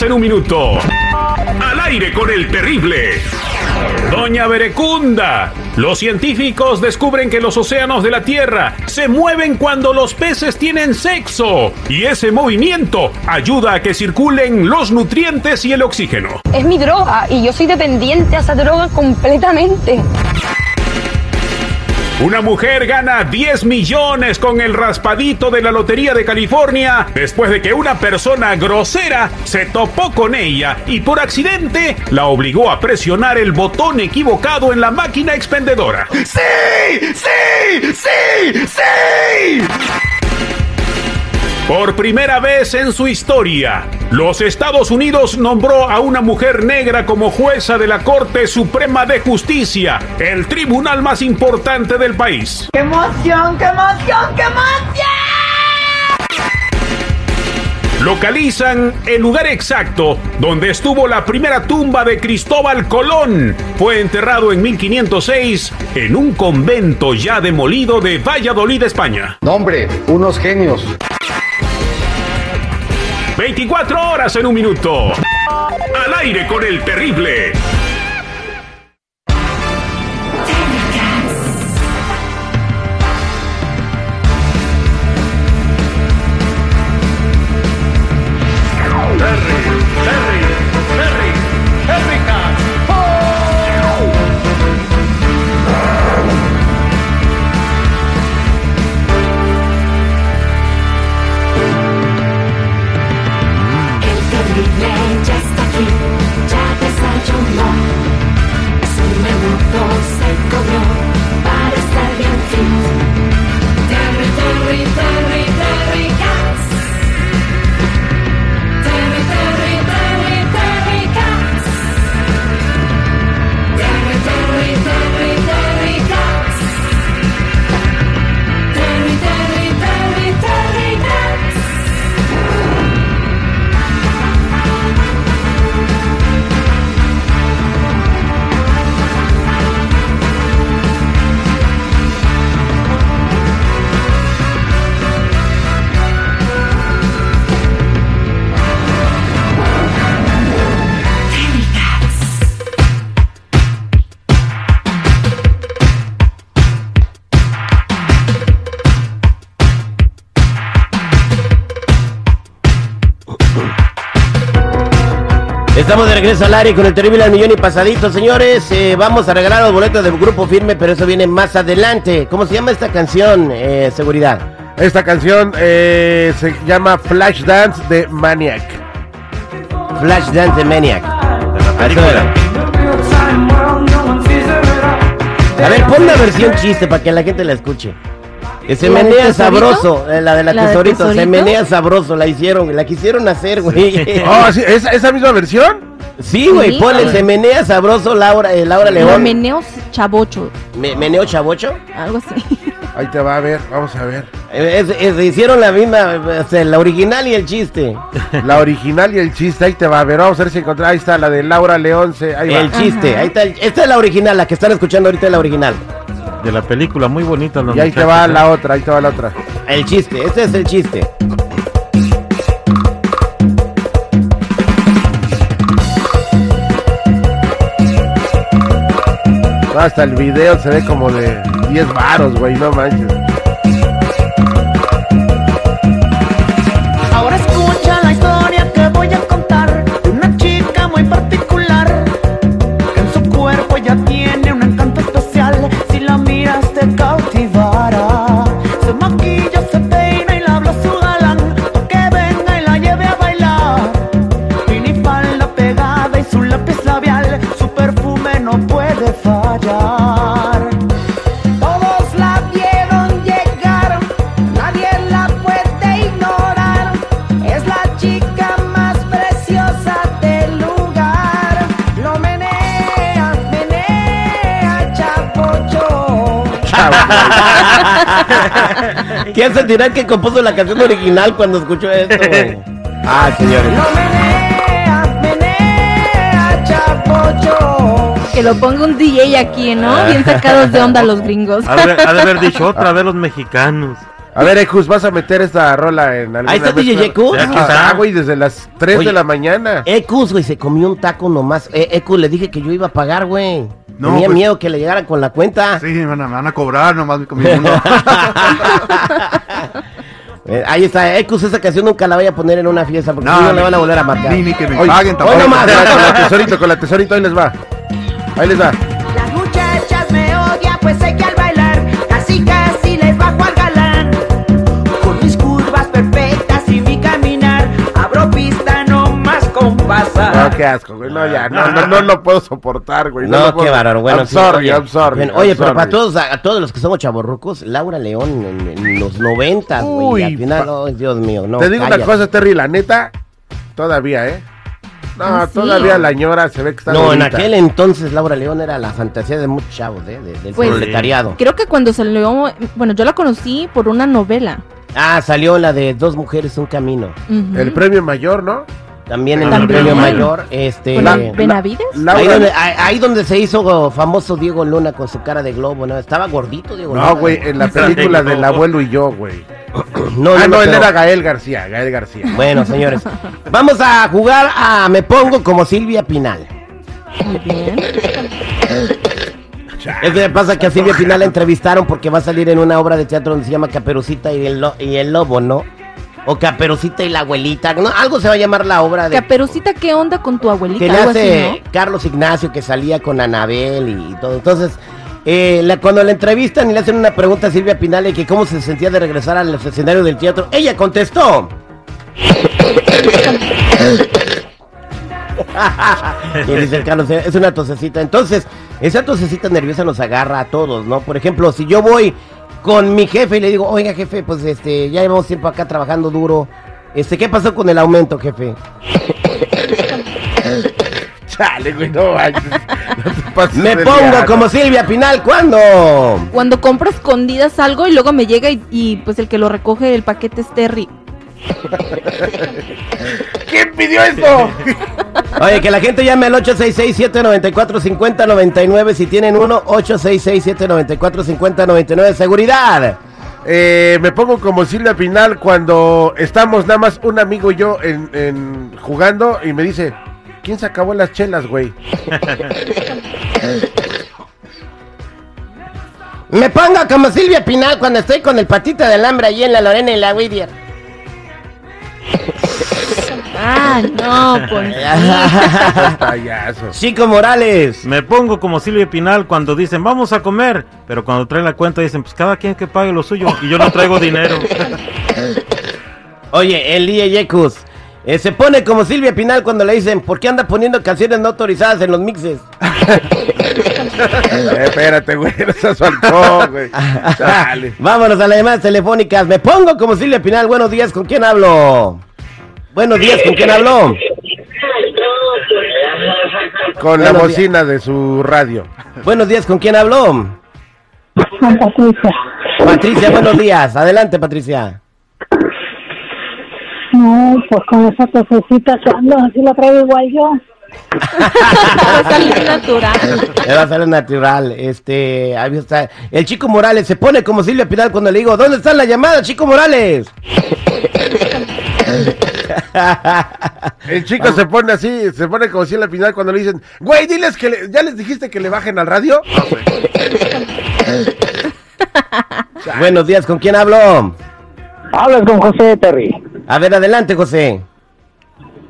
24 horas en un minuto. Al aire con el terrible. Doña Verecunda. Los científicos descubren que los océanos de la Tierra se mueven cuando los peces tienen sexo. Y ese movimiento ayuda a que circulen los nutrientes y el oxígeno. Es mi droga y yo soy dependiente a esa droga completamente. Una mujer gana 10 millones con el raspadito de la Lotería de California después de que una persona grosera se topó con ella y por accidente la obligó a presionar el botón equivocado en la máquina expendedora. ¡Sí! ¡Sí! ¡Sí! ¡Sí! Por primera vez en su historia, los Estados Unidos nombró a una mujer negra como jueza de la Corte Suprema de Justicia, el tribunal más importante del país. ¡Qué emoción, qué emoción, qué emoción! Localizan el lugar exacto donde estuvo la primera tumba de Cristóbal Colón. Fue enterrado en 1506 en un convento ya demolido de Valladolid, España. Nombre, unos genios. 24 horas en un minuto. Al aire con el terrible. Estamos de regreso al área con el terrible al millón y pasadito, señores. Eh, vamos a regalar los boletos del grupo firme, pero eso viene más adelante. ¿Cómo se llama esta canción? Eh, seguridad. Esta canción eh, se llama Flash Dance de Maniac. Flash Dance de Maniac. Eso era. A ver, pon una versión chiste para que la gente la escuche. Que se ¿La del menea sabroso, eh, la de la, ¿La tesorito, se menea sabroso, la hicieron, la quisieron hacer, güey. Oh, ¿sí? ¿Esa, esa misma versión? Sí, güey, Sí. ponle, se menea sabroso Laura, eh, Laura No, León. Meneos Chavocho, Me- meneo chavocho. algo así. Ahí te va a ver, vamos a ver. Eh, es- es- hicieron la misma, eh, o sea, la original y el chiste. La original y el chiste, ahí te va a ver. Vamos a ver si encontramos. Ahí está, la de Laura León. se- ahí va. El chiste, ahí está. el- esta es la original, la que están escuchando ahorita es la original. De la película, muy bonita. los Y ahí te va ¿eh? la otra, ahí te va la otra. El chiste, este es el chiste. Hasta el video se ve como de 10 varos, güey, no manches. ¿Quién sentirá que compuso la canción original cuando escuchó esto, güey? Ah, señores. Lo menea, menea, chapocho. Que lo ponga un DJ aquí, ¿no? Bien sacados de onda los gringos. Ha de, ha de haber dicho otra vez los mexicanos. A ver, Ecus, vas a meter esta rola en alguna Ahí está DJ mezcla? Ecus. Ah, está. güey, desde las 3 Oye, de la mañana. Ecus, güey, se comió un taco nomás. Eh, Ecus, le dije que yo iba a pagar, güey. No, Tenía pues- miedo que le llegaran con la cuenta. Sí, me van a, me van a cobrar, nomás comí uno. Eh, ahí está, Ecus, esa canción nunca la voy a poner en una fiesta porque No, si no le van a volver a marcar. Ni, ni que me Oye, paguen hoy tampoco. nomás, con la tesorito, con la tesorito, ahí les va. Ahí les va. Las muchachas me odian, pues sé que pasar. No, qué asco, güey. No, ya, no, no, no lo puedo soportar, güey. No, puedo- qué bárbaro. Bueno, I'm sí, sorry, oye, I'm sorry. bueno, I'm oye, pero sorry. para todos, a, a todos los que somos chavorrucos, Laura León en, en los noventas, güey. Uy, Al final, oh, Dios mío, no. Te digo cállate. una cosa, Terry, la neta, todavía, ¿eh? No, Ah, sí. todavía la ñora se ve que está No, en aquel entonces Laura León era la fantasía de muchos chavos, ¿eh? de- del Pues, proletariado. Creo que cuando salió, bueno, yo la conocí por una novela. Ah, salió la de Dos Mujeres, Un Camino. El premio mayor, ¿no? También en el premio mayor, este... ¿Con La- el Benavides? Ahí donde, ahí- ahí donde se hizo famoso Diego Luna con su cara de globo, ¿no? Estaba gordito Diego Luna. No, güey, en la película del abuelo y yo, güey. No, ah, no, él era Gael García, Gael García. Bueno, señores, vamos a jugar a Me Pongo como Silvia Pinal. Muy bien. Es que pasa que a Silvia Pinal la entrevistaron porque va a salir en una obra de teatro donde se llama Caperucita y el, lo- y el Lobo, ¿no? O Caperucita y la abuelita, ¿no? Algo se va a llamar la obra de... Caperucita, ¿qué onda con tu abuelita? que le hace así, Carlos Ignacio que salía con Anabel y, todo. Entonces, eh, la- cuando la entrevistan y le hacen una pregunta a Silvia Pinal de que cómo se sentía de regresar al escenario del teatro, ella contestó. y dice el Carlos, es una tosecita. Entonces, esa tosecita nerviosa nos agarra a todos, ¿no? Por ejemplo, si yo voy con mi jefe y le digo, oiga jefe, pues este, ya llevamos tiempo acá trabajando duro. Este, ¿qué pasó con el aumento, jefe? Chale, güey, no manches. No te pases Me pongo como Silvia Pinal, ¿cuándo? Cuando compro escondidas algo y luego me llega y, y, pues el que lo recoge el paquete es Terry. ¿Quién pidió esto? Oye, que la gente llame al 866-794-5099 si tienen uno, 866-794-5099. Seguridad. Eh, me pongo como Silvia Pinal cuando estamos nada más un amigo y yo en, en- jugando y me dice, ¿quién se acabó las chelas, güey? Me pongo como Silvia Pinal cuando estoy con el patito del hambre allí en la Lorena y la Whittier. Ah, no, pues. Payaso. Chico Morales. Me pongo como Silvia Pinal cuando dicen vamos a comer, pero cuando traen la cuenta dicen pues cada quien que pague lo suyo y yo no traigo dinero. Oye, el Yecus. Eh, se pone como Silvia Pinal cuando le dicen, ¿por qué anda poniendo canciones no autorizadas en los mixes? Eh, espérate, güey, no seas faltón, güey. Dale. Vámonos a las llamadas telefónicas. Me pongo como Silvia Pinal. Buenos días, ¿con quién hablo? Buenos días, ¿con quién hablo? Con la Buenos bocina de su radio. Buenos días, ¿con quién hablo? Patricia. Patricia, buenos días. Adelante, Patricia. No, pues con esa tosecita que ando, así la traigo igual yo. Va a salir natural. Me va a salir natural. Este, ahí está. El chico Morales se pone como Silvia Pinal cuando le digo, ¿dónde está la llamada, chico Morales? El chico se pone así, se pone como Silvia Pinal cuando le dicen, güey, diles que le- ya les dijiste que le bajen al radio. Buenos días, ¿con quién hablo? Hablas con José Terry. A ver, adelante, José.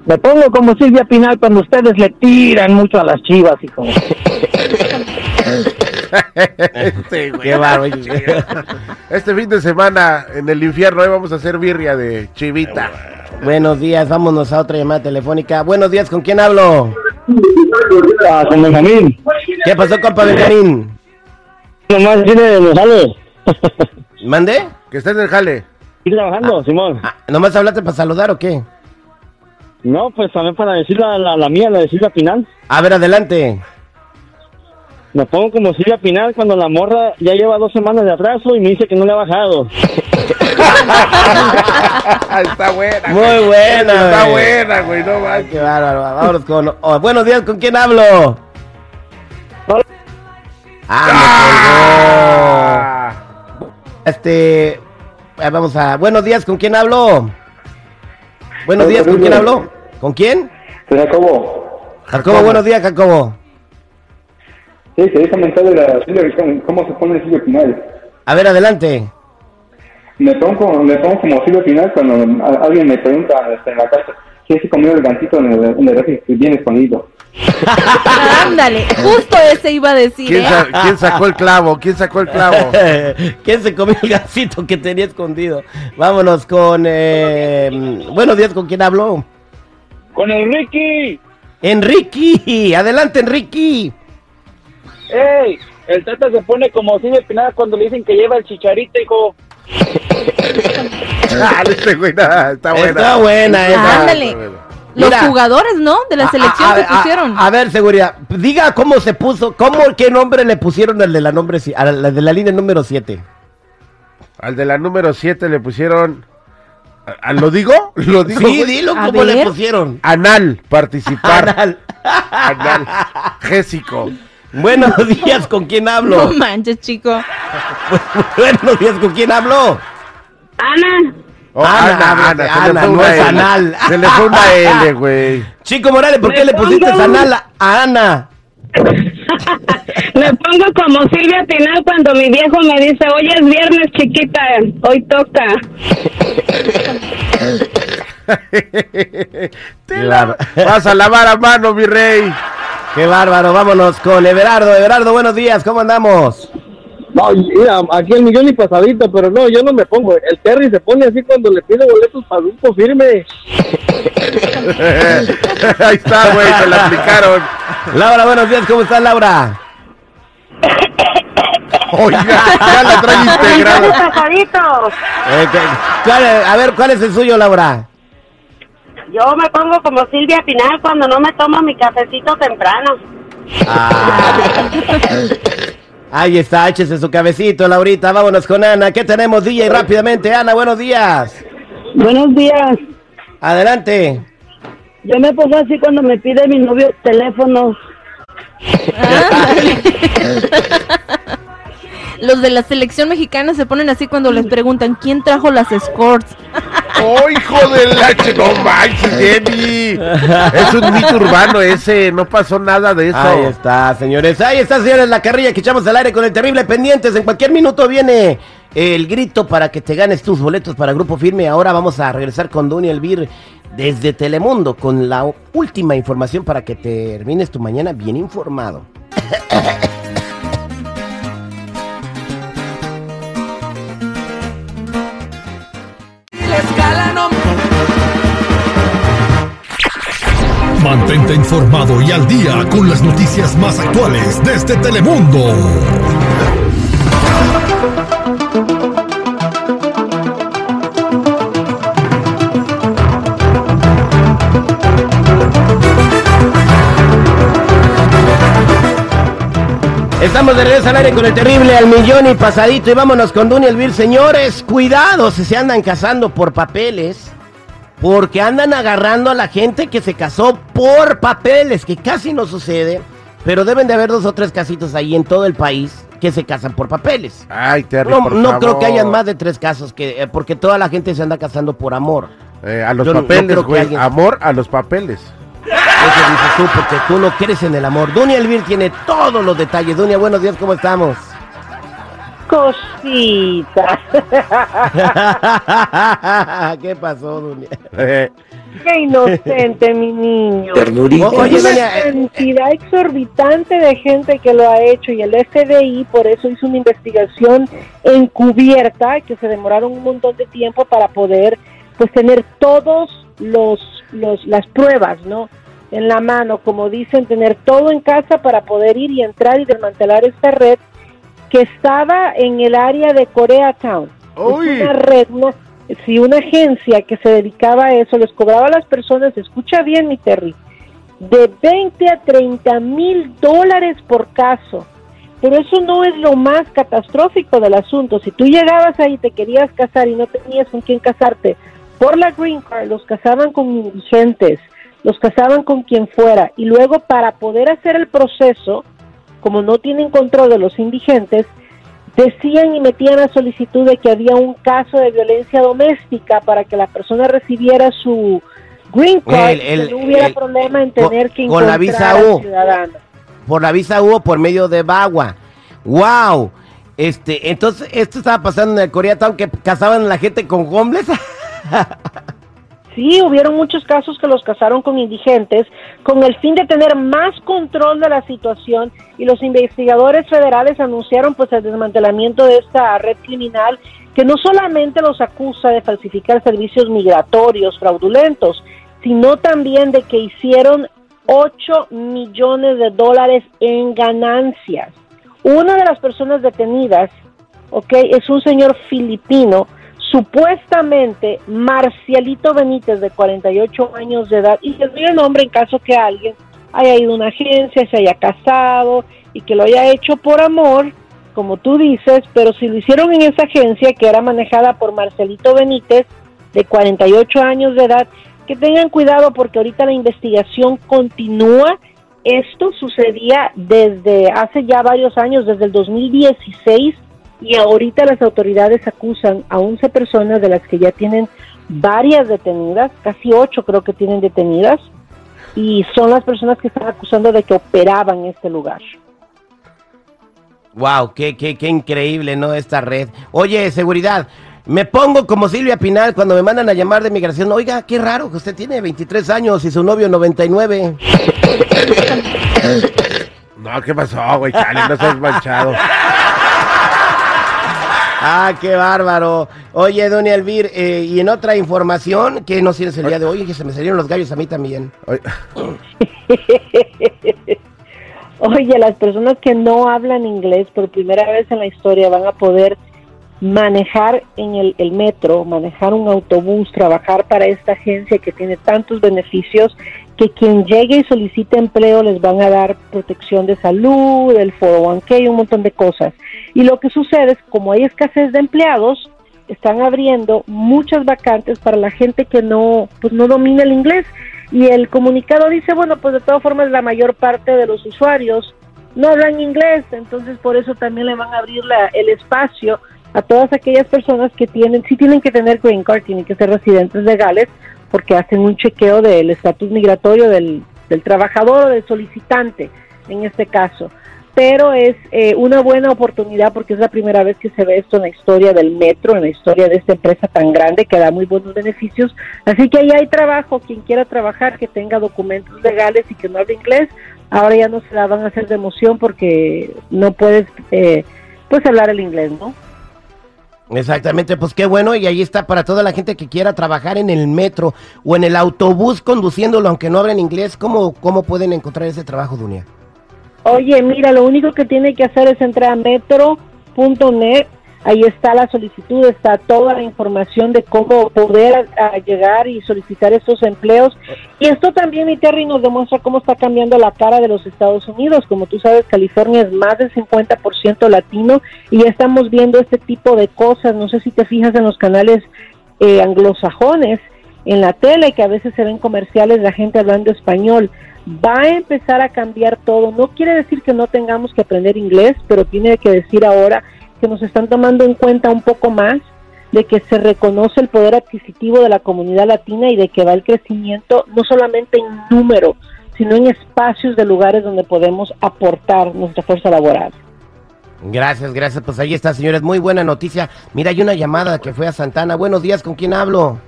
Me pongo como Silvia Pinal cuando ustedes le tiran mucho a las chivas, hijo. Este, güey. Qué bárbaro. Este fin de semana en el infierno hoy vamos a hacer birria de chivita. Buenos días, vámonos a otra llamada telefónica. Buenos días, ¿con quién hablo? Ah, con Benjamín. ¿Qué pasó, compa Benjamín? Nomás tiene González. ¿Mande? Que está en el jale. ¿Sigue trabajando, Simón? Ah, ¿Nomás hablaste para saludar o qué? No, pues también para decir la, la, la mía, la de Silvia Pinal. A ver, adelante. Me pongo como Silvia Pinal cuando la morra ya lleva dos semanas de atraso y me dice que no le ha bajado. está buena. Muy buena, Está güey. buena, güey, no manches. Qué bárbaro. Vámonos con... oh, buenos días, ¿con quién hablo? Ah, me colgó. Ah. Este... eh, vamos a. Buenos días, ¿con quién hablo? Buenos días, ¿con quién hablo? ¿Con quién? Jacobo. Jacobo, buenos días, Jacobo. Sí, quería comentar de la Silvia, cómo- cómo se pone Silvia Pinal. A ver, adelante. Me pongo, me pongo como Silvia Pinal cuando alguien me pregunta este, en la casa si se comió el gancito en el, en el refri, que viene escondido. Ándale, justo ese iba a decir. ¿Quién, ¿eh? sa- quién sacó el clavo? ¿Quién sacó el clavo? ¿Quién se comió el gasito que tenía escondido? Vámonos con. eh, buenos días, ¿con quién hablo? Con el Ricky. Enrique. Adelante, Enrique. ¡Ey! El Tata se pone como Silvia Pinal cuando le dicen que lleva el chicharito, hijo. Ah, güey, nada, está buena. Está buena. Ándale. Los Mira. jugadores, ¿no? De la A- selección a- que a- pusieron. A, ver, seguridad. Diga cómo se puso, cómo, qué nombre le pusieron al de la nombre, si- a la de la línea número 7. Al de la número 7 le pusieron. ¿a- a- ¿Lo digo? ¿Lo digo? Sí, dilo A cómo le pusieron. Anal, participar. Anal. Anal. Gésico. Buenos días, ¿con quién hablo? No manches, chico. Buenos días, ¿con quién hablo? Ana, Oh, Ana, Ana, Ana, se le Ana, fue no una es L. anal. Se le fue una L, güey. Chico Morales, ¿por qué le pusiste anal a- a Ana? me pongo como Silvia Pinal cuando mi viejo me dice, hoy es viernes chiquita, hoy toca. Te la- Vas a lavar a mano, mi rey. Qué bárbaro, vámonos con Everardo. Everardo, buenos días, ¿cómo andamos? No, mira, aquí el millón y pasadito, pero no, yo no me pongo. El Terry se pone así cuando le pido boletos para grupo firme. Ahí está, güey, se la aplicaron. Laura, buenos días, ¿cómo estás, Laura? Oiga, ya la trae integrada. Eh, ¿qué- cuál es- a ver, ¿cuál es el suyo, Laura? Yo me pongo como Silvia Pinal cuando no me tomo mi cafecito temprano. Ah. Ahí está, échese su cabecito, Laurita. Vámonos con Ana. ¿Qué tenemos, DJ? Rápidamente, Ana, buenos días. Buenos días. Adelante. Yo me pongo así cuando me pide mi novio teléfonos. Ándale. Los de la selección mexicana se ponen así cuando les preguntan quién trajo las escorts. ¡Oh, hijo de la No Jenny! Es un mito urbano ese, no pasó nada de eso. Ahí está, señores. Ahí está, señores, la carrilla que echamos al aire con el terrible pendientes. En cualquier minuto viene el grito para que te ganes tus boletos para Grupo Firme. Ahora vamos a regresar con Duny Elvir desde Telemundo con la última información para que termines tu mañana bien informado. Mantente informado y al día con las noticias más actuales desde Telemundo. Estamos de regreso al aire con el terrible al millón y pasadito y vámonos con Duny Elvir. Señores, cuidado si se andan casando por papeles, porque andan agarrando a la gente que se casó por papeles, que casi no sucede, pero deben de haber dos o tres casitos ahí en todo el país que se casan por papeles. Ay, Terry, No, por no creo que hayan más de tres casos, que, eh, porque toda la gente se anda casando por amor. Eh, a los Yo no- no papeles, güey. alguien- Amor a los papeles. Eso dices tú, porque tú no crees en el amor. Dunia Elvir tiene todos los detalles. Dunia, buenos días, ¿cómo estamos? Cosita. ¿Qué pasó, Dunia? Qué inocente, mi niño. O- Oye, Hay una eh, cantidad exorbitante de gente que lo ha hecho y el FBI por eso hizo una investigación encubierta que se demoraron un montón de tiempo para poder pues tener todos los, los las pruebas, ¿no? En la mano, como dicen, tener todo en casa para poder ir y entrar y desmantelar esta red que estaba en el área de Koreatown. Una red, una, si una agencia que se dedicaba a eso les cobraba a las personas, escucha bien mi Terry, de 20 a 30 mil dólares por caso. Pero eso no es lo más catastrófico del asunto. Si tú llegabas ahí y te querías casar y no tenías con quién casarte, por la Green Card los casaban con indigentes, los casaban con quien fuera. Y luego para poder hacer el proceso, como no tienen control de los indigentes, decían y metían la solicitud de que había un caso de violencia doméstica para que la persona recibiera su green card, El- el- que no hubiera el- problema en con- tener que con la encontrar visa U. Por la visa hubo por medio de Bagua. ¡Wow! Este, entonces, esto estaba pasando en el Koreatown que casaban a la gente con homeless. Sí, hubieron muchos casos que los casaron con indigentes con el fin de tener más control de la situación y los investigadores federales anunciaron pues el desmantelamiento de esta red criminal que no solamente los acusa de falsificar servicios migratorios fraudulentos, sino también de que hicieron 8 millones de dólares en ganancias. Una de las personas detenidas, ok, es un señor filipino supuestamente Marcialito Benítez, de 48 años de edad, y les doy el nombre en caso que alguien haya ido a una agencia, se haya casado y que lo haya hecho por amor, como tú dices, pero si lo hicieron en esa agencia que era manejada por Marcelito Benítez, de 48 años de edad, que tengan cuidado porque ahorita la investigación continúa. Esto sucedía desde hace ya varios años, desde el 2016, y ahorita las autoridades acusan a 11 personas de las que ya tienen varias detenidas, casi 8 creo que tienen detenidas, y son las personas que están acusando de que operaban este lugar. ¡Wow! Qué, qué, qué increíble, ¿no? Esta red. Oye, seguridad. Me pongo como Silvia Pinal cuando me mandan a llamar de migración. Oiga, qué raro que usted tiene 23 años y su novio 99. No, ¿qué pasó, güey? Chale, no seas manchado. Ah, qué bárbaro. Oye, doña Elvir, eh, y en otra información, ¿qué nos tienes el día de hoy? Que se me salieron los gallos a mí también. Oye, las personas que no hablan inglés por primera vez en la historia van a poder manejar en el, el metro, manejar un autobús, trabajar para esta agencia que tiene tantos beneficios que quien llegue y solicite empleo les van a dar protección de salud, el 401k, un montón de cosas. Y lo que sucede es, como hay escasez de empleados, están abriendo muchas vacantes para la gente que no, pues no domina el inglés. Y el comunicado dice, bueno, pues de todas formas la mayor parte de los usuarios no hablan inglés, entonces por eso también le van a abrir la- el espacio a todas aquellas personas que tienen, sí tienen que tener green card, tienen que ser residentes legales, porque hacen un chequeo del estatus migratorio del, trabajador o del solicitante, en este caso. Pero es eh, una buena oportunidad porque es la primera vez que se ve esto en la historia del metro, en la historia de esta empresa tan grande que da muy buenos beneficios. Así que ahí hay trabajo, quien quiera trabajar, que tenga documentos legales y que no hable inglés, ahora ya no se la van a hacer de emoción porque no puedes eh, pues hablar el inglés, ¿no? Exactamente, pues qué bueno, y ahí está para toda la gente que quiera trabajar en el metro o en el autobús conduciéndolo, aunque no hablen inglés, ¿cómo, cómo pueden encontrar ese trabajo, Dunia? Oye, mira, lo único que tiene que hacer es entrar a metro.net. Ahí está la solicitud, está toda la información de cómo poder llegar y solicitar estos empleos. Y esto también, mi Terry, nos demuestra cómo está cambiando la cara de los Estados Unidos. Como tú sabes, California es más del 50% latino y ya estamos viendo este tipo de cosas. No sé si te fijas en los canales eh, anglosajones en la tele, que a veces se ven comerciales de gente hablando español. Va a empezar a cambiar todo. No quiere decir que no tengamos que aprender inglés, pero tiene que decir ahora que nos están tomando en cuenta un poco más de que se reconoce el poder adquisitivo de la comunidad latina y de que va el crecimiento no solamente en número, sino en espacios de lugares donde podemos aportar nuestra fuerza laboral. Gracias, gracias, pues ahí está, señores, muy buena noticia. Mira, hay una llamada que fue a Santana. Buenos días, ¿con quién hablo?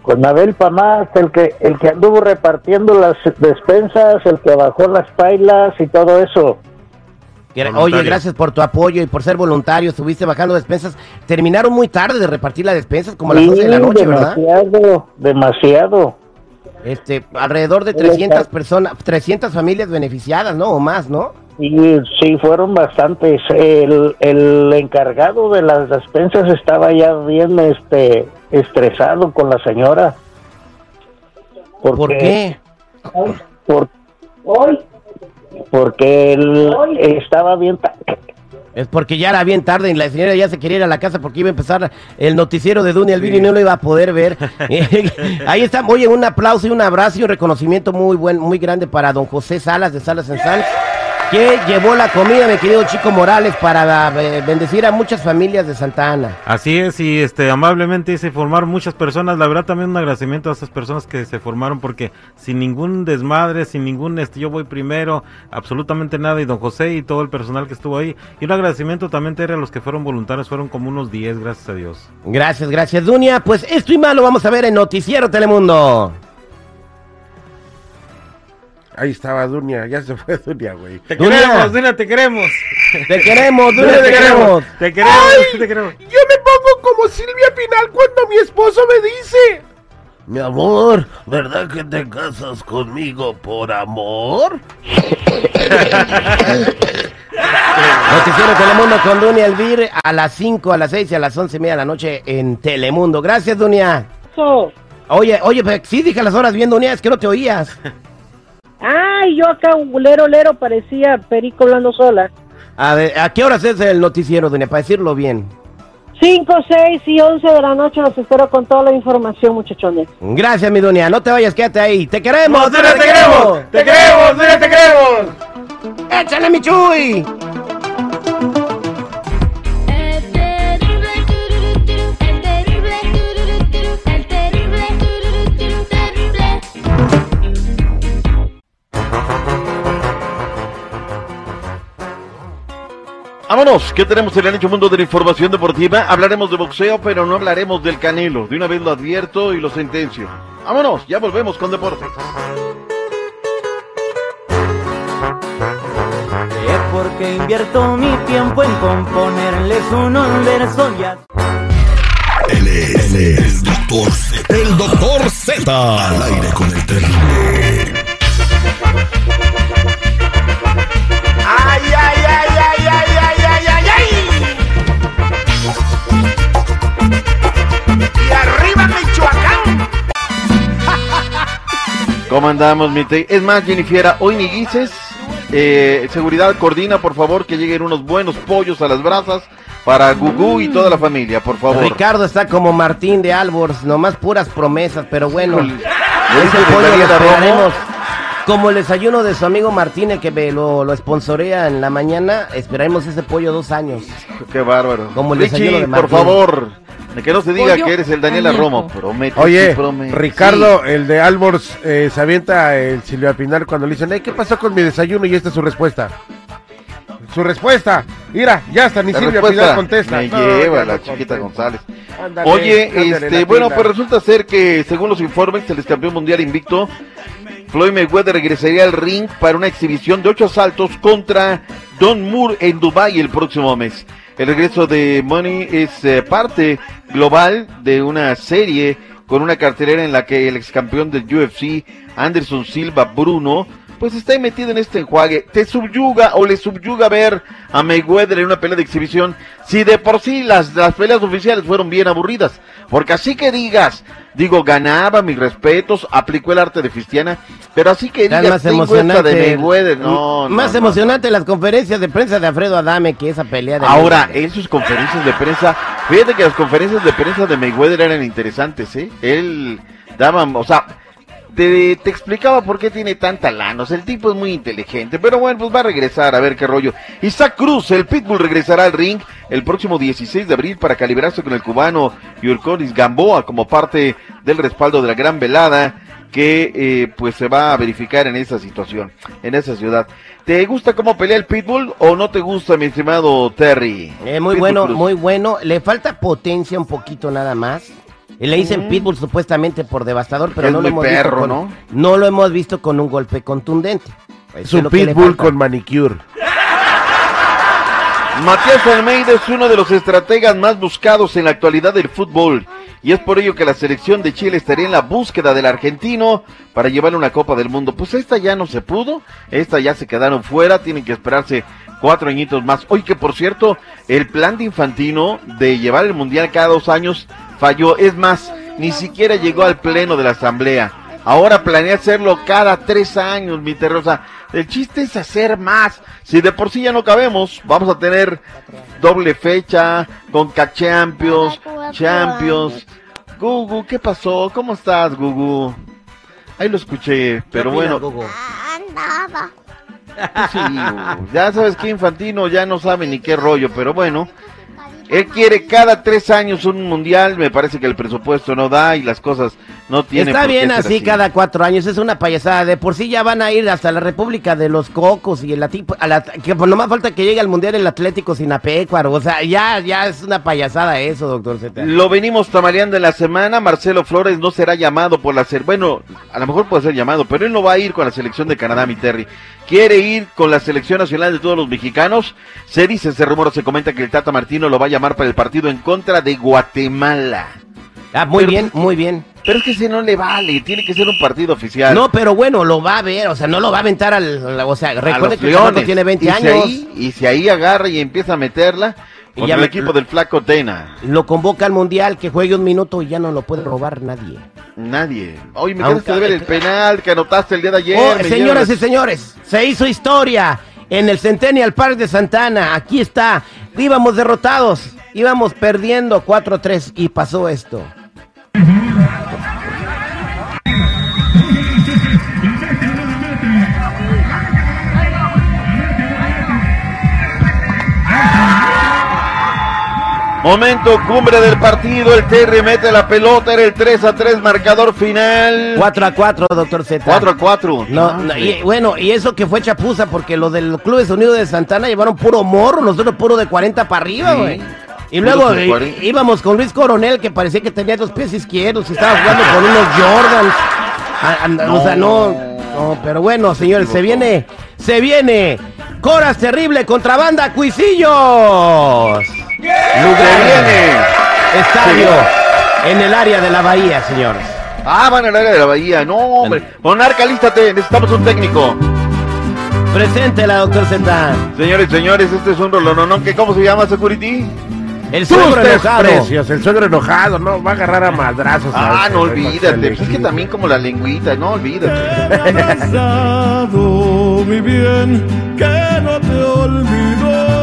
Con Abel Pamás, el que, el que anduvo repartiendo las despensas, el que bajó las pailas y todo eso. Voluntario. Oye, gracias por tu apoyo y por ser voluntario. Estuviste bajando despensas. Terminaron muy tarde de repartir las despensas, como a las Sí, 12 de la noche, ¿verdad? Demasiado, demasiado. Este, alrededor de Sí, 300 exacto. personas, 300 familias beneficiadas, ¿no? O más, ¿no? Y sí, fueron bastantes. El, el encargado de las despensas estaba ya bien este, estresado con la señora. Porque, ¿Por qué? Por, porque él estaba bien... ta- Es porque ya era bien tarde y la señora ya se quería ir a la casa porque iba a empezar el noticiero de Dunia Elvira y no lo iba a poder ver. Ahí está, oye, un aplauso y un abrazo y un reconocimiento muy buen, muy grande para don José Salas de Salas en Sanz, que llevó la comida, mi querido Chico Morales, para eh, bendecir a muchas familias de Santa Ana. Así es, y este amablemente se formaron muchas personas. La verdad también un agradecimiento a esas personas que se formaron porque sin ningún desmadre, sin ningún este yo voy primero, absolutamente nada, y don José y todo el personal que estuvo ahí. Y un agradecimiento también Terry, a los que fueron voluntarios, fueron como unos 10, gracias a Dios. Gracias, gracias, Dunia. Pues esto y más lo vamos a ver en Noticiero Telemundo. Ahí estaba Dunia, ya se fue Dunia, güey. Te queremos, Dunia, te queremos. Te queremos, Dunia, te queremos. Te queremos, ¡Ay! te queremos. Yo me pongo como Silvia Pinal cuando mi esposo me dice. Mi amor, ¿verdad que te casas conmigo por amor? Noticiero Telemundo con Dunia Elvir a las 5, a las 6 y a las 11 y media de la noche en Telemundo. Gracias, Dunia. Oye, oye, pues, sí dije las horas bien, Dunia, es que no te oías. Ay, yo acá, lero, lero, parecía perico hablando sola. A ver, ¿a qué horas es el noticiero, Dunia? Para decirlo bien. 5, 6 y 11 de la noche los espero con toda la información, muchachones. Gracias, mi Dunia. No te vayas, quédate ahí. ¡Te queremos! Dunia, te queremos! ¡Te queremos, Dunia, te queremos! ¡Échale, mi Chuy! Vámonos, ¿qué tenemos en el ancho mundo de la información deportiva? Hablaremos de boxeo, pero no hablaremos del canelo. De una vez lo advierto y lo sentencio. Vámonos, ya volvemos con deportes. Es porque invierto mi tiempo en componerles unos versos ya. Él es, él es el doctor Z. El doctor Z. Al aire con el terrible. ¿Cómo andamos, mi te- Es más, Jennifiera, hoy ni guises. Eh, seguridad coordina, por favor, que lleguen unos buenos pollos a las brasas para Gugu y toda la familia, por favor. Ricardo está como Martín de Albors, nomás puras promesas, pero bueno. Ese pollo. Como el desayuno de su amigo Martín, el que me lo, lo sponsorea en la mañana, esperaremos ese pollo dos años. Qué bárbaro. Como el Richie, desayuno de por Martín. favor, de que no se diga Pollo que eres el Daniela añejo. Romo. Promete, Oye. Ricardo, el de Albors, eh, se avienta el Silvia Pinal cuando le dicen, "Ey, ¿qué pasó con mi desayuno? Y esta es su respuesta. Su respuesta. Mira, ya está, ni La Silvia Pinal contesta. Me No, lleva la no chiquita. González. Ándale, Oye, ándale, este, bueno, pues resulta ser que según los informes, el campeón mundial invicto, Floyd Mayweather regresaría al ring para una exhibición de ocho asaltos contra Don Moore en Dubai el próximo mes. El regreso de Money es eh, parte global de una serie con una cartelera en la que el ex campeón del UFC, Anderson Silva Bruno, pues está metido en este enjuague. Te subyuga o le subyuga ver a Mayweather en una pelea de exhibición. Si de por sí las, las peleas oficiales fueron bien aburridas. Porque así que digas, digo, ganaba mis respetos, aplicó el arte de Cristiana, pero así que digas, más emocionante. de Mayweather, no, no, más no. emocionante las conferencias de prensa de Alfredo Adame que esa pelea de Ahora, Mayweather. en sus conferencias de prensa, fíjate que las conferencias de prensa de Mayweather eran interesantes, ¿eh? Él daba, o sea, te, te explicaba por qué tiene tanta sea, el tipo es muy inteligente, pero bueno, pues va a regresar, a ver qué rollo. Isaac Cruz, el Pitbull, regresará al ring el próximo 16 de abril para calibrarse con el cubano Yurkonis Gamboa como parte del respaldo de la gran velada que eh, pues se va a verificar en esa situación, en esa ciudad. ¿Te gusta cómo pelea el Pitbull o no te gusta, mi estimado Terry? Eh, muy Pitbull bueno, Cruz. muy bueno. Le falta potencia un poquito nada más. Y Le dicen Pitbull supuestamente por devastador, pero Es no lo hemos perro, visto con, ¿no? no lo hemos visto con un golpe contundente. Eso Su pitbull con manicure. Matías Almeida es uno de los estrategas más buscados en la actualidad del fútbol y es por ello que la selección de Chile estaría en la búsqueda del argentino para llevarle una Copa del Mundo. Pues esta ya no se pudo, esta ya se quedaron fuera, tienen que esperarse cuatro añitos más. Hoy que por cierto, el plan de Infantino de llevar el Mundial cada dos años falló, es más, ni siquiera llegó al pleno de la Asamblea. Ahora planea hacerlo cada tres años, mi terrosa. El chiste es hacer más. Si de por sí ya no cabemos, vamos a tener doble fecha, con Champions, Champions. Gugu, ¿qué pasó? ¿Cómo estás, Gugu? Ahí lo escuché, pero bueno. Gugu? Nada. Sí, ya sabes que Infantino ya no sabe ni qué rollo, pero bueno. Él quiere cada tres años un mundial, me parece que el presupuesto no da y las cosas no Está bien así, cada cuatro años, es una payasada. De por sí ya van a ir hasta la República de los Cocos y el Ati- a la, que por lo más falta que llegue al Mundial el Atlético Sinapecuaro. O sea, ya, ya es una payasada eso, doctor Z. Lo venimos tamaleando en la semana. Marcelo Flores no será llamado por la ser. Bueno, a lo mejor puede ser llamado, pero él no va a ir con la selección de Canadá, mi Terry. Quiere ir con la selección nacional de todos los mexicanos. Se dice, se rumor, se comenta que el Tata Martino lo va a llamar para el partido en contra de Guatemala. Ah, muy bien, muy bien. Pero es que ese no le vale, tiene que ser un partido oficial. No, pero bueno, lo va a ver, o sea, no lo va a aventar al. O sea, recuerde que Leones. tiene 20 y Si años. ahí, y si ahí agarra y empieza a meterla, Y ya el equipo del Flaco Tena. Lo convoca al Mundial, que juegue un minuto y ya no lo puede robar nadie. Nadie. Oye, me tienes que ver el penal que anotaste el día de ayer. Oh, señoras y señores, se hizo historia en el Centennial Park de Santana. Aquí está. Íbamos derrotados, íbamos perdiendo 4-3 y pasó esto. Momento cumbre del partido, el Terry mete la pelota, era el 3 a 3 marcador final. 4 a 4, doctor Z. 4 a 4. No, no, y, bueno, y eso que fue chapuza, porque los del Clubes Unidos de Santana llevaron puro morro, nosotros puro de 40 para arriba, Sí, güey. Y luego de eh, 40. íbamos con Luis Coronel, que parecía que tenía dos pies izquierdos y estaba jugando con unos Jordans. Ah, O sea, no, no, pero bueno, señores, se viene, se viene. Coras terrible contra banda Cuisillos. Lugar, estadio en el área de la bahía, señores. Ah, van al área de la bahía. No, hombre. Monarca, lístate. Necesitamos un técnico. Preséntela, doctor Z. Señores, señores, este es un rolononón. que ¿Cómo se llama, Security? El Tus suegro enojado. desprecios, el suegro enojado, no, va a agarrar a madrazos. Ah, a no este, olvídate. Pues es que también como la lengüita, no olvídate. mi bien, que no te olvidó.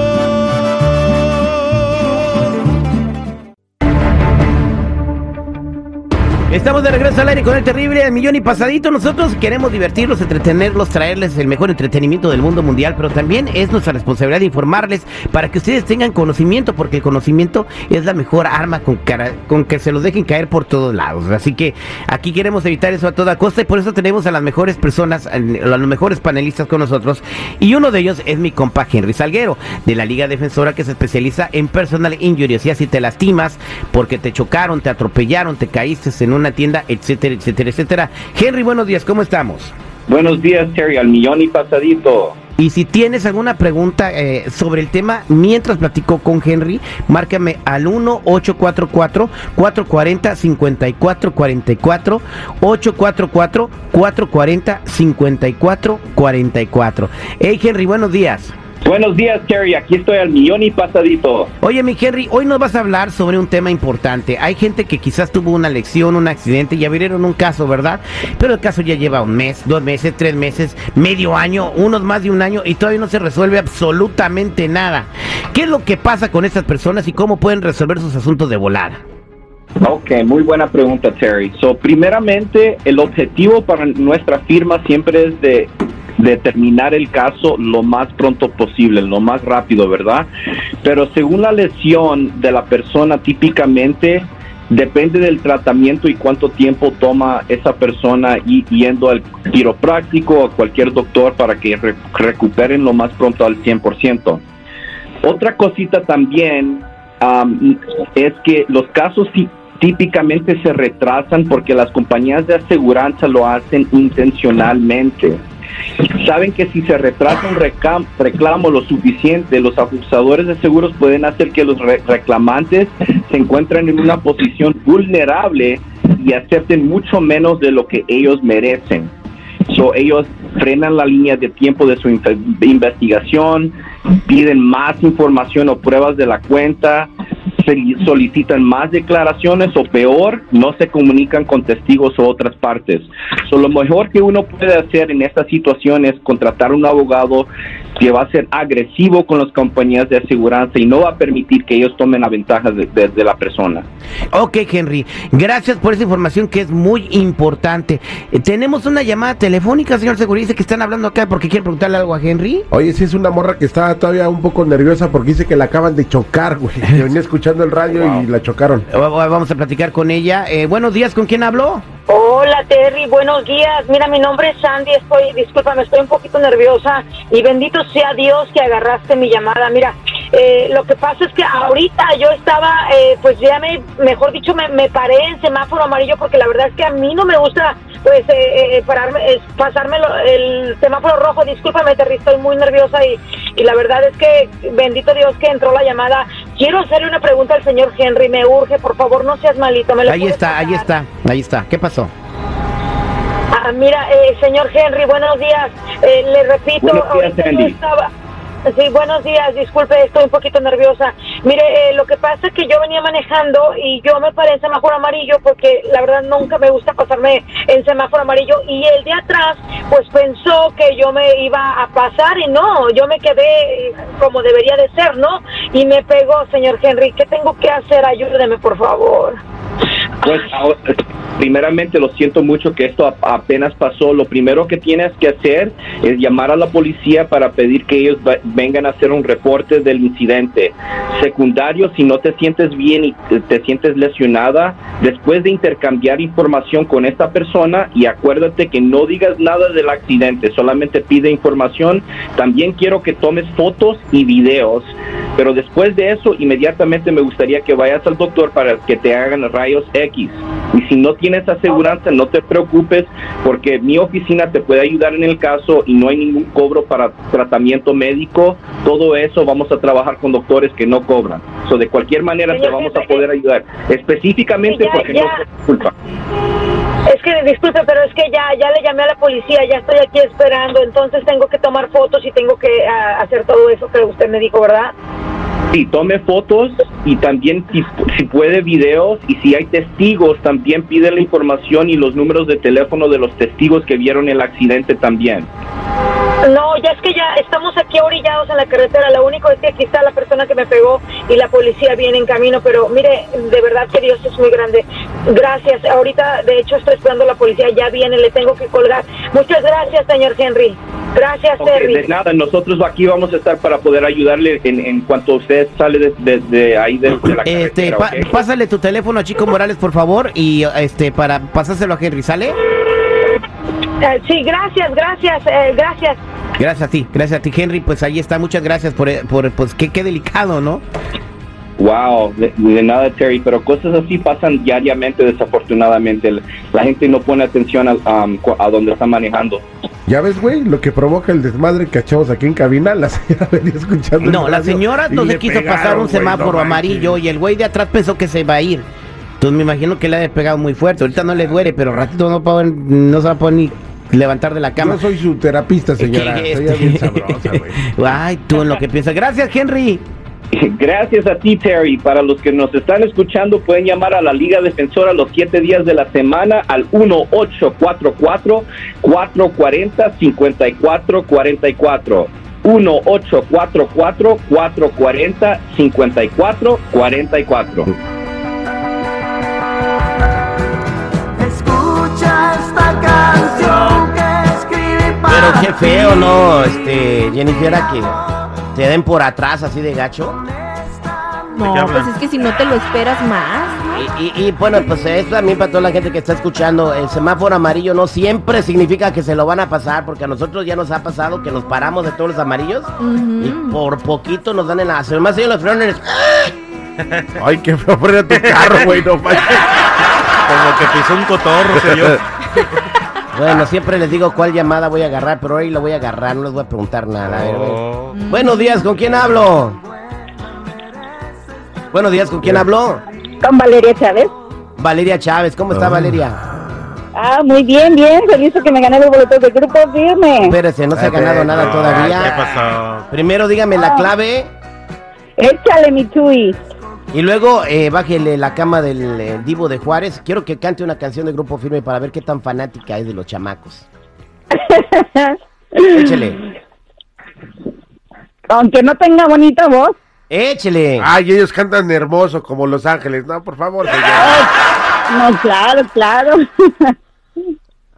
Estamos de regreso al aire con el terrible al millón y pasadito. Nosotros queremos divertirlos, entretenerlos, traerles el mejor entretenimiento del mundo mundial, pero también es nuestra responsabilidad informarles para que ustedes tengan conocimiento, porque el conocimiento es la mejor arma con, cara- con que se los dejen caer por todos lados. Así que aquí queremos evitar eso a toda costa y por eso tenemos a las mejores personas, a los mejores panelistas con nosotros. Y uno de ellos es mi compa Henry Salguero, de la Liga Defensora que se especializa en personal injury. O sea, si te lastimas porque te chocaron, te atropellaron, te caíste en una tienda, etcétera, etcétera, etcétera. Henry, buenos días, ¿cómo estamos? Buenos días, Terry, al millón y pasadito. Y si tienes alguna pregunta eh, sobre el tema mientras platico con Henry, márcame al 1-844-440-5444, 844-440-5444. Hey Henry, buenos días. Buenos días, Terry, aquí estoy al millón y pasadito. Oye, mi Henry, hoy nos vas a hablar sobre un tema importante. Hay gente que quizás tuvo una lección, un accidente, ya vieron un caso, ¿verdad? Pero el caso ya lleva un mes, dos meses, tres meses, medio año, unos más de un año y todavía no se resuelve absolutamente nada. ¿Qué es lo que pasa con estas personas y cómo pueden resolver sus asuntos de volada? Ok, muy buena pregunta, Terry. So, primeramente, el objetivo para nuestra firma siempre es de de terminar el caso lo más pronto posible, lo más rápido, ¿verdad? Pero según la lesión de la persona, típicamente depende del tratamiento y cuánto tiempo toma esa persona y, yendo al quiropráctico o a cualquier doctor para que re- recuperen lo más pronto al 100%. Otra cosita también am, es que los casos tí- típicamente se retrasan porque las compañías de aseguranza lo hacen intencionalmente. Saben que si se retrasa un reclamo lo suficiente, los abusadores de seguros pueden hacer que los re- reclamantes se encuentren en una posición vulnerable y acepten mucho menos de lo que ellos merecen. So, ellos frenan la línea de tiempo de su inve- investigación, piden más información o pruebas de la cuenta, solicitan más declaraciones o peor, no se comunican con testigos o otras partes. So, lo mejor que uno puede hacer en esta situación es contratar un abogado que va a ser agresivo con las compañías de aseguranza y no va a permitir que ellos tomen la ventaja de, de- de la persona. Ok, Henry. Gracias por esa información que es muy importante. Eh, tenemos una llamada telefónica, señor Seguridad, dice que están hablando acá porque quieren preguntarle algo a Henry. Oye, sí es una morra que está todavía un poco nerviosa porque dice que la acaban de chocar, güey. Que venía escuchando el radio y la chocaron. Eh, va- va- Vamos a platicar con ella. Eh, buenos días, ¿con quién habló? Hola Terry, buenos días. Mira, mi nombre es Sandy, estoy, discúlpame, estoy un poquito nerviosa y bendito sea Dios que agarraste mi llamada. Mira, eh, lo que pasa es que ahorita yo estaba, eh, pues ya me, mejor dicho, me, me paré en semáforo amarillo porque la verdad es que a mí no me gusta, pues, eh, eh, pararme, es pasarme lo- el semáforo rojo. Discúlpame Terry, estoy muy nerviosa y, y la verdad es que bendito Dios que entró la llamada. Quiero hacerle una pregunta al señor Henry, me urge, por favor, no seas malito. ¿me lo Ahí está, ahí está, ahí está. ¿Qué pasó? Ah, mira, eh, señor Henry, buenos días. Eh, le repito, días, ahorita yo estaba... Sí, buenos días, disculpe, estoy un poquito nerviosa. Mire, eh, lo que pasa es que yo venía manejando y yo me paré en semáforo amarillo porque la verdad nunca me gusta pasarme en semáforo amarillo y el de atrás pues pensó que yo me iba a pasar y no, yo me quedé eh, como debería de ser, ¿no? Y me pegó, señor Henry, ¿qué tengo que hacer? Ayúdeme, por favor. Pues primeramente lo siento mucho que esto apenas pasó. Lo primero que tienes que hacer es llamar a la policía para pedir que ellos vengan a hacer un reporte del incidente. Secundario, si no te sientes bien y te sientes lesionada, después de intercambiar información con esta persona y acuérdate que no digas nada del accidente, solamente pide información. También quiero que tomes fotos y videos, pero después de eso inmediatamente me gustaría que vayas al doctor para que te hagan rayos X. Y si no tienes aseguranza, no te preocupes porque mi oficina te puede ayudar en el caso y no hay ningún cobro para tratamiento médico. Todo eso vamos a trabajar con doctores que no cobran. So, de cualquier manera te vamos a poder ayudar. Específicamente ya, porque ya. no fue tu culpa. Es que disculpe, pero es que ya ya le llamé a la policía, ya estoy aquí esperando, entonces tengo que tomar fotos y tengo que ah, hacer todo eso que usted me dijo, ¿verdad? Sí, tome fotos y también si, si puede videos y si hay testigos también pide la información y los números de teléfono de los testigos que vieron el accidente también. No, ya es que ya estamos aquí orillados en la carretera, lo único es que aquí está la persona que me pegó y la policía viene en camino, pero mire, de verdad que Dios es muy grande. Gracias, ahorita de hecho estoy esperando a la policía, ya viene, le tengo que colgar. Muchas gracias, señor Henry. Gracias, Terry. de nada, nosotros aquí vamos a estar para poder ayudarle en, en cuanto usted sale de, de- de ahí de, de la Este, carretera. pa- ¿ok? pásale tu teléfono a Chico Morales, por favor, y este para pasárselo a Henry, ¿sale? Eh, sí, gracias, gracias, eh, gracias. Gracias a ti, gracias a ti, Henry. Pues ahí está, muchas gracias por, por pues qué, qué delicado, ¿no? Wow, de, de nada, Terry, pero cosas así pasan diariamente, desafortunadamente. La, gente no pone atención a, um, a donde está manejando. Ya ves, güey, lo que provoca el desmadre que echamos aquí en cabina, la señora venía escuchando. el No, la señora no se le quiso pegaron, pasar un semáforo no amarillo y el güey de atrás pensó que se iba a ir. Entonces me imagino que le ha pegado muy fuerte. Ahorita no le duele, pero ratito no, no se va a poder ni levantar de la cama. Yo soy su terapista, señora. Soy este- bien sabrosa, güey. Ay, tú en lo que piensas. Gracias, Henry. Gracias a ti, Terry. Para los que nos están escuchando, pueden llamar a la Liga Defensora los siete días de la semana al 1-844-440-5444. 1-844-440-5444. Qué feo, ¿no? Este, Jennifer, a que te den por atrás así de gacho. No, pues es que si no te lo esperas más. Y, y- y, bueno, pues es también para toda la gente que está escuchando, el semáforo amarillo no siempre significa que se lo van a pasar, porque a nosotros ya nos ha pasado que nos paramos de todos los amarillos y por poquito nos dan en la... Se me hacen los frenos. Ay, qué feo tu carro, güey, no manches. Como que pisó un cotorro, se yo. Bueno, siempre les digo cuál llamada voy a agarrar, pero hoy lo voy a agarrar, no les voy a preguntar nada. A ver, Oh. bueno. Buenos días, ¿con quién hablo? Buenos días, ¿con quién hablo? Con Valeria Chávez. Valeria Chávez, ¿cómo está Ah. Valeria? Ah, muy bien, bien. Feliz que me gané los boletos del grupo firme. Espérese, no se ha ganado nada todavía. ¿Qué pasó? Primero dígame la clave. Échale mi chuy. Y luego eh, bájele la cama del eh, Divo de Juárez. Quiero que cante una canción de Grupo Firme para ver qué tan fanática es de los chamacos. Échele. Aunque no tenga bonita voz. Échele. Ay, ellos cantan hermoso como Los Ángeles. No, por favor, señor. No, claro, claro.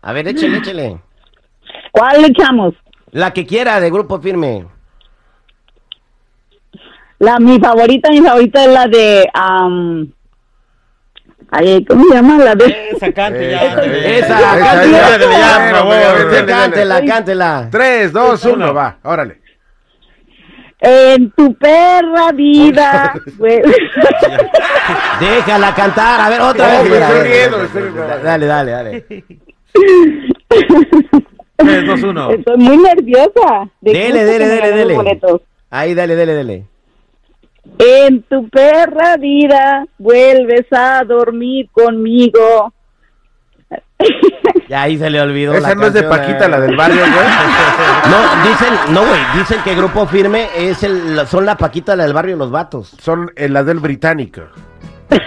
A ver, échele, échele. ¿Cuál le echamos? La que quiera de Grupo Firme. La, mi favorita, mi favorita es la de... am, ay, ¿Cómo se llama? La de... Esa cante ya. Esa, cántela, Cántela, cántela. Tres, dos, uno, va, órale. En tu perra vida. Déjala cantar. A ver, otra vez. me mira, estoy a ver. riendo, me estoy riendo. Dale, dale, dale. 3, 2, 1. Estoy muy nerviosa. de Dele, dele, dele, dele. Ahí, dale, dale, dale. En tu perra vida vuelves a dormir conmigo. Ya ahí se le olvidó. Esa la no es de Paquita, eh. la del barrio, güey. No, dicen, no, güey, dicen que Grupo Firme es el, son la Paquita la del barrio Los Vatos. Son en la del británico.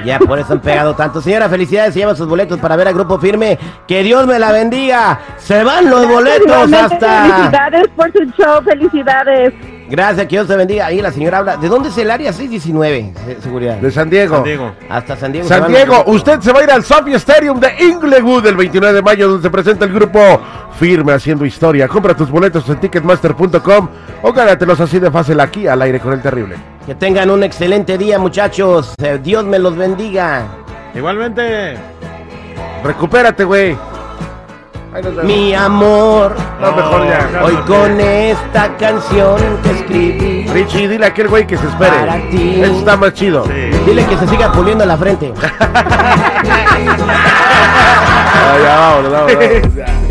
Ya por eso han pegado tanto. Señora, felicidades, se lleva sus boletos para ver a Grupo Firme. Que Dios me la bendiga. Se van los boletos hasta. Felicidades por su show, felicidades. Gracias, que Dios te bendiga. Ahí la señora habla. ¿De dónde es el área 619? Se- Seguridad. De San Diego. San Diego. Hasta San Diego. San Diego, usted se va a ir al Sophie Stadium de Inglewood el 29 de mayo, donde se presenta el grupo Firme Haciendo Historia. Compra tus boletos en ticketmaster.com o gánatelos así de fácil aquí al aire con el terrible. Que tengan un excelente día, muchachos. Eh, Dios me los bendiga. Igualmente. Recupérate, güey. Mi amor. No, mejor ya. Hoy con esta canción que escribí. Richie, dile a aquel güey que se espere. Para ti. Eso está más chido. Dile que se siga puliendo la frente. Ah, ya, vámonos, vámonos.